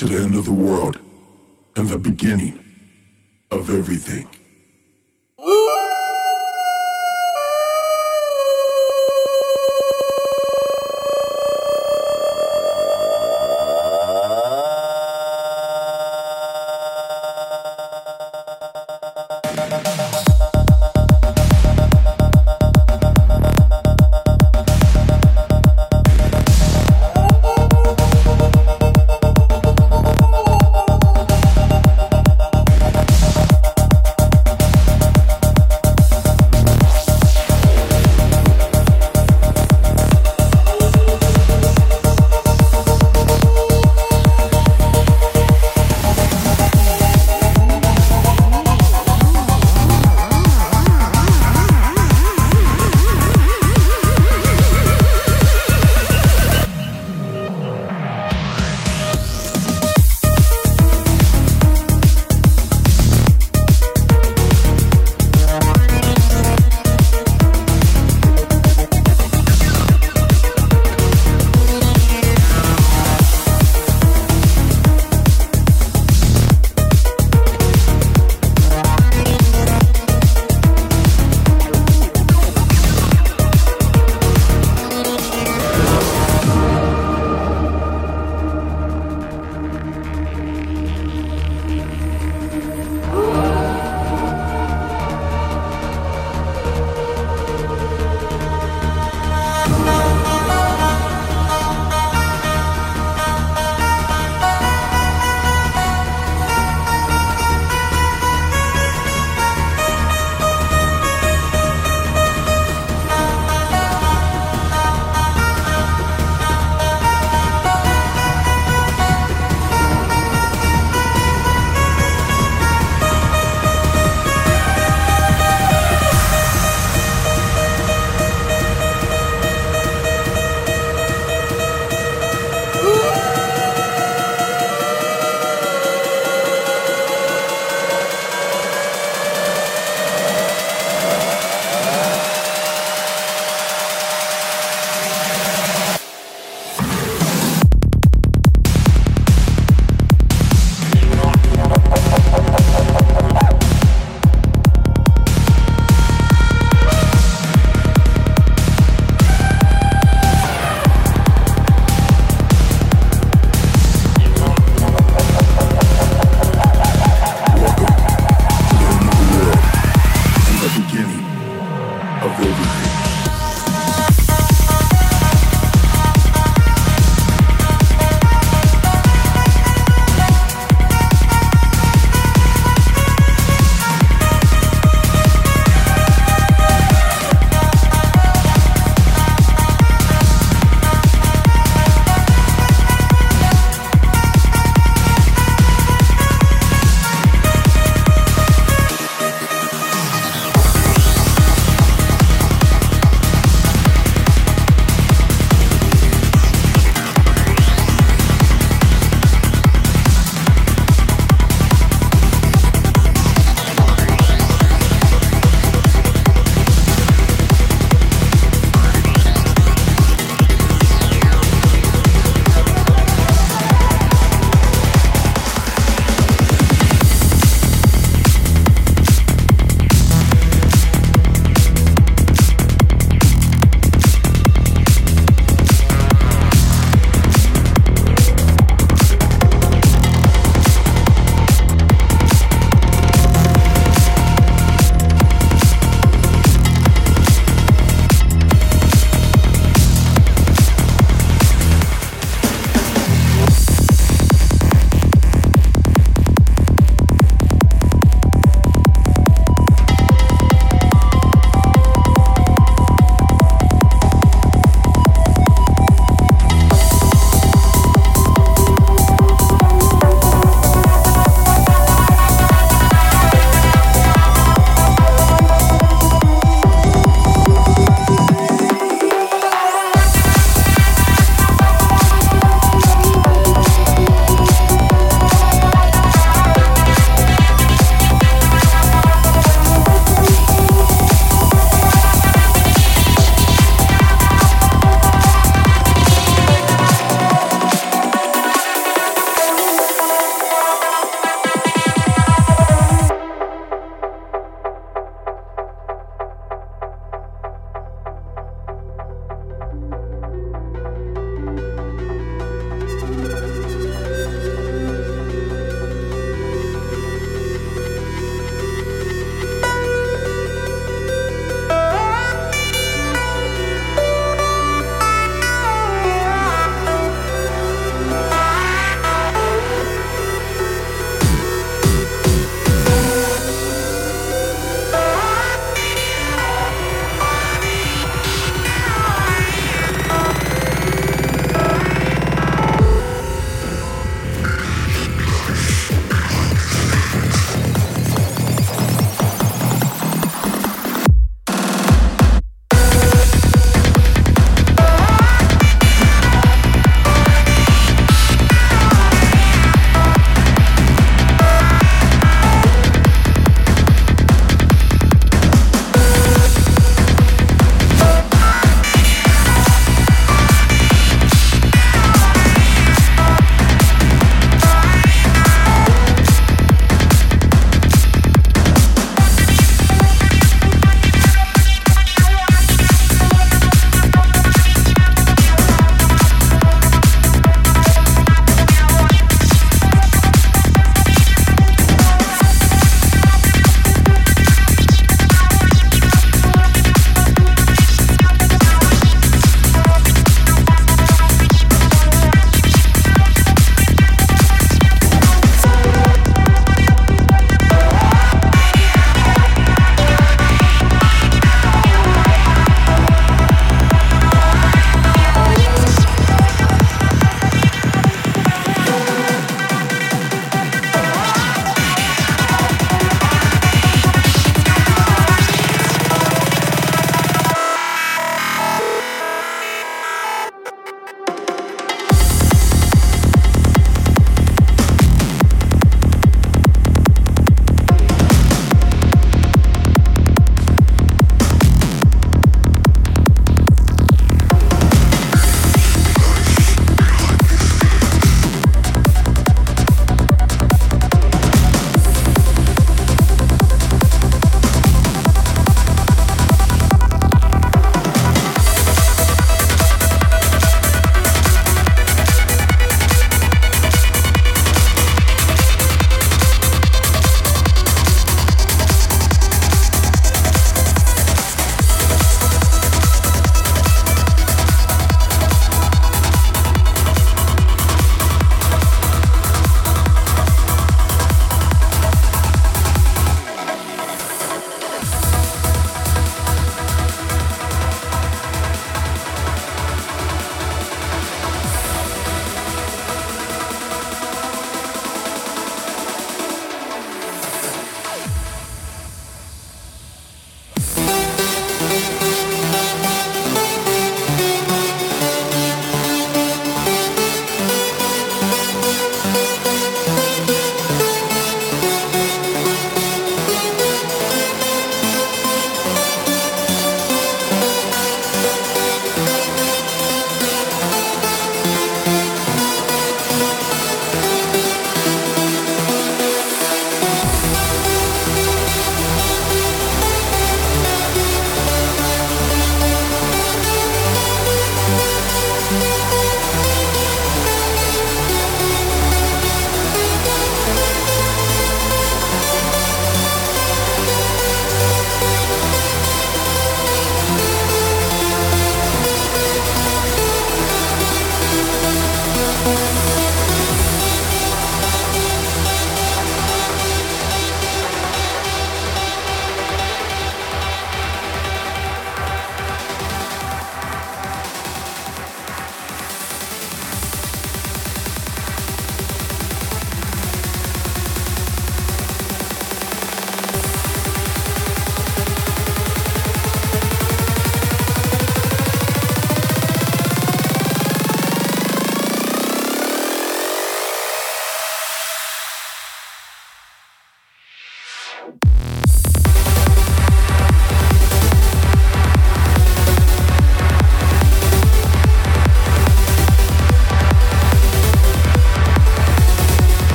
to the end of the world and the beginning of everything.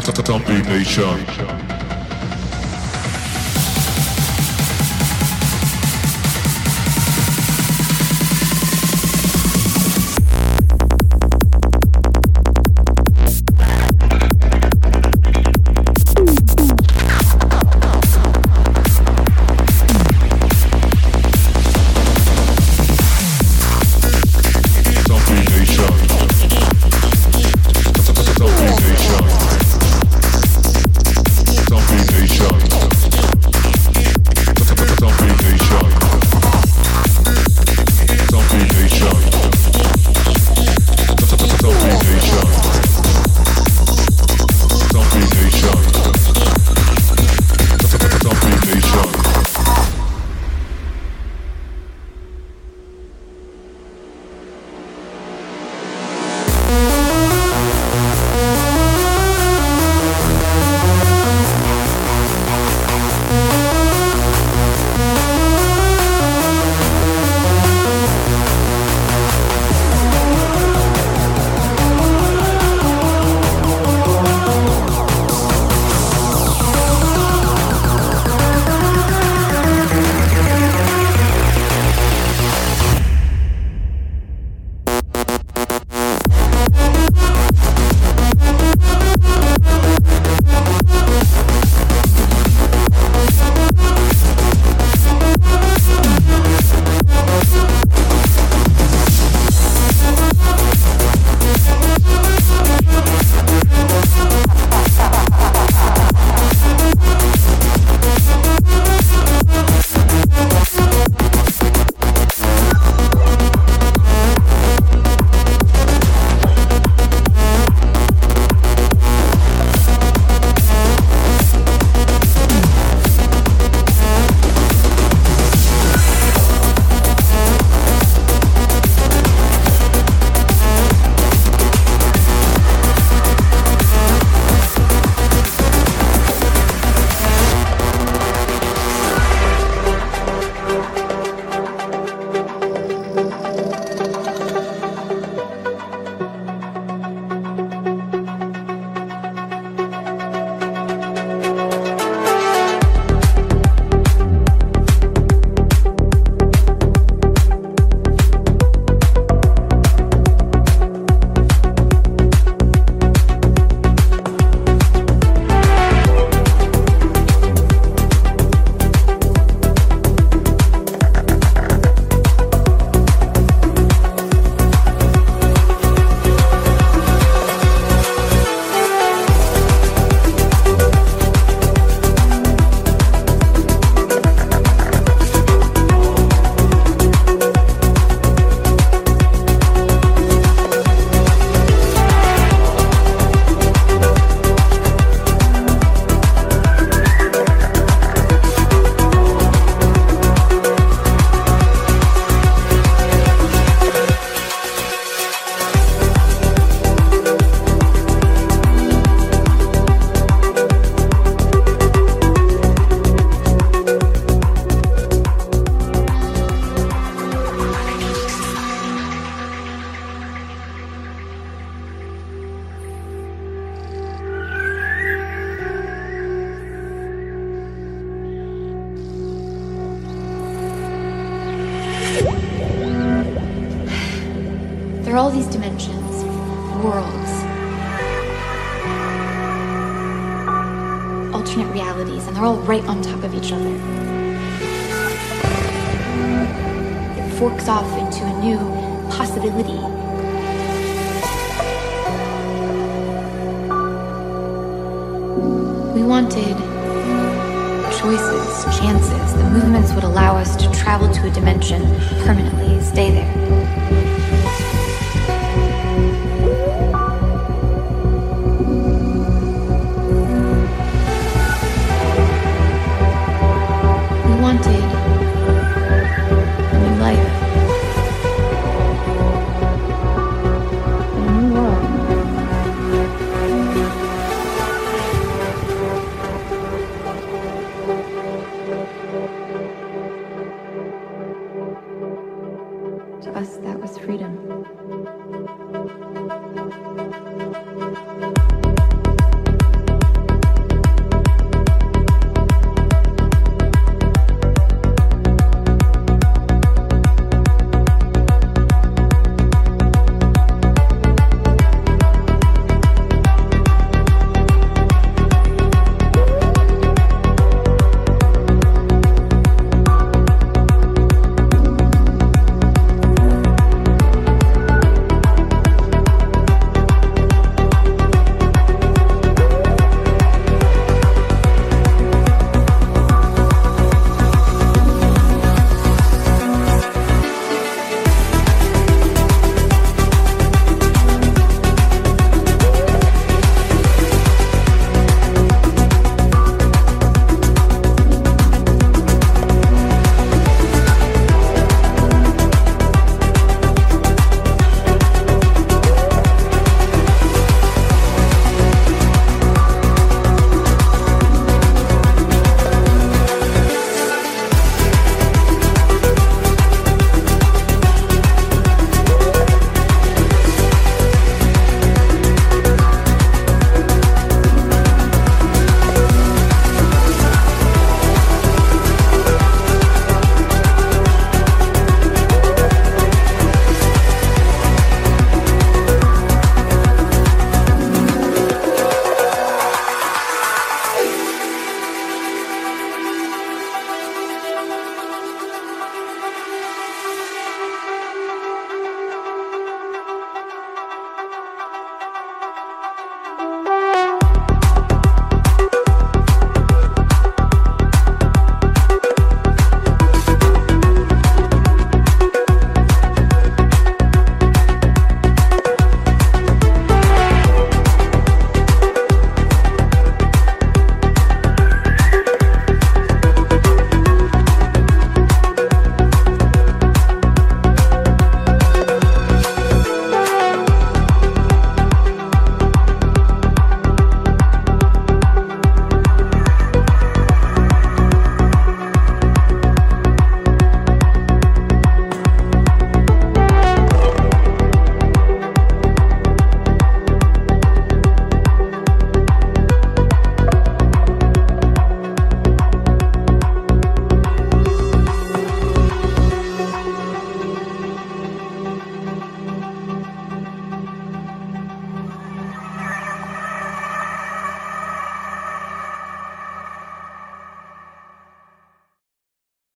Zombie Nation.